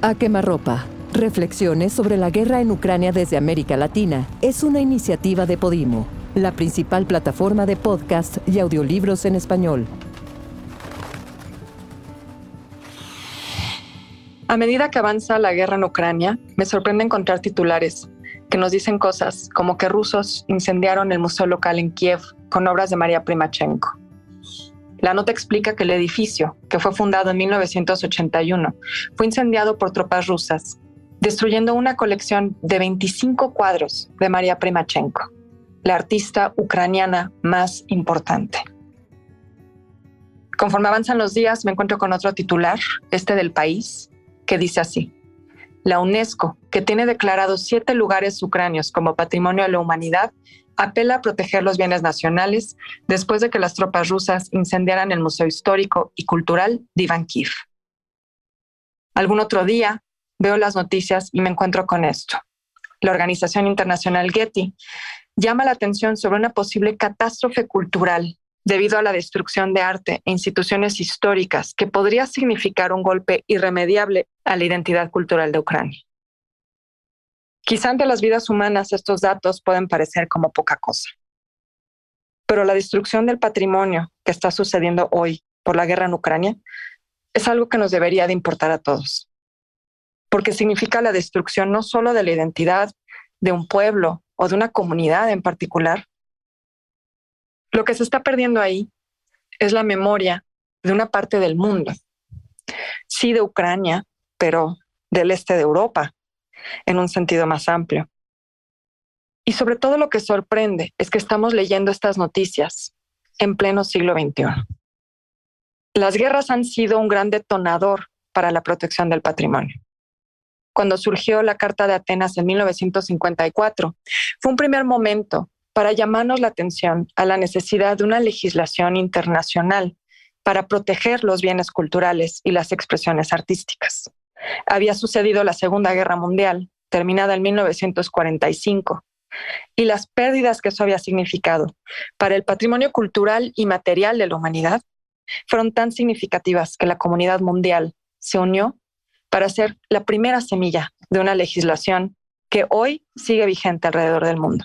A quemarropa. Reflexiones sobre la guerra en Ucrania desde América Latina es una iniciativa de Podimo, la principal plataforma de podcast y audiolibros en español. A medida que avanza la guerra en Ucrania, me sorprende encontrar titulares que nos dicen cosas como que rusos incendiaron el museo local en Kiev con obras de María Primachenko. La nota explica que el edificio, que fue fundado en 1981, fue incendiado por tropas rusas, destruyendo una colección de 25 cuadros de María Primachenko, la artista ucraniana más importante. Conforme avanzan los días, me encuentro con otro titular, este del país, que dice así. La UNESCO, que tiene declarados siete lugares ucranios como patrimonio de la humanidad, apela a proteger los bienes nacionales después de que las tropas rusas incendiaran el Museo Histórico y Cultural de Ivankiv. Algún otro día veo las noticias y me encuentro con esto. La organización internacional Getty llama la atención sobre una posible catástrofe cultural debido a la destrucción de arte e instituciones históricas que podría significar un golpe irremediable a la identidad cultural de Ucrania. Quizá ante las vidas humanas estos datos pueden parecer como poca cosa, pero la destrucción del patrimonio que está sucediendo hoy por la guerra en Ucrania es algo que nos debería de importar a todos, porque significa la destrucción no solo de la identidad de un pueblo o de una comunidad en particular, lo que se está perdiendo ahí es la memoria de una parte del mundo, sí de Ucrania, pero del este de Europa, en un sentido más amplio. Y sobre todo lo que sorprende es que estamos leyendo estas noticias en pleno siglo XXI. Las guerras han sido un gran detonador para la protección del patrimonio. Cuando surgió la Carta de Atenas en 1954, fue un primer momento para llamarnos la atención a la necesidad de una legislación internacional para proteger los bienes culturales y las expresiones artísticas. Había sucedido la Segunda Guerra Mundial, terminada en 1945, y las pérdidas que eso había significado para el patrimonio cultural y material de la humanidad fueron tan significativas que la comunidad mundial se unió para ser la primera semilla de una legislación que hoy sigue vigente alrededor del mundo.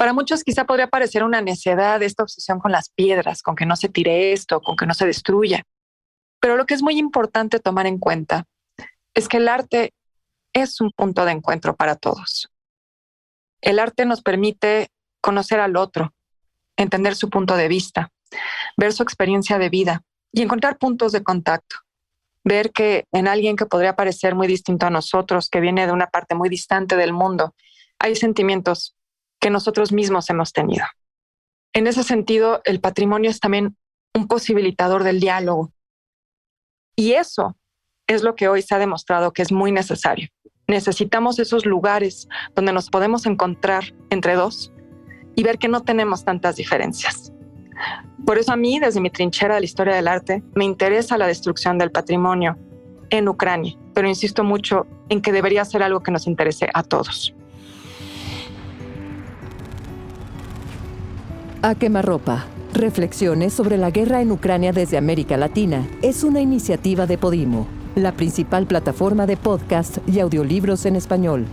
Para muchos quizá podría parecer una necedad esta obsesión con las piedras, con que no se tire esto, con que no se destruya. Pero lo que es muy importante tomar en cuenta es que el arte es un punto de encuentro para todos. El arte nos permite conocer al otro, entender su punto de vista, ver su experiencia de vida y encontrar puntos de contacto. Ver que en alguien que podría parecer muy distinto a nosotros, que viene de una parte muy distante del mundo, hay sentimientos que nosotros mismos hemos tenido. En ese sentido, el patrimonio es también un posibilitador del diálogo. Y eso es lo que hoy se ha demostrado que es muy necesario. Necesitamos esos lugares donde nos podemos encontrar entre dos y ver que no tenemos tantas diferencias. Por eso a mí, desde mi trinchera de la historia del arte, me interesa la destrucción del patrimonio en Ucrania, pero insisto mucho en que debería ser algo que nos interese a todos. A quemarropa. Reflexiones sobre la guerra en Ucrania desde América Latina es una iniciativa de Podimo, la principal plataforma de podcast y audiolibros en español.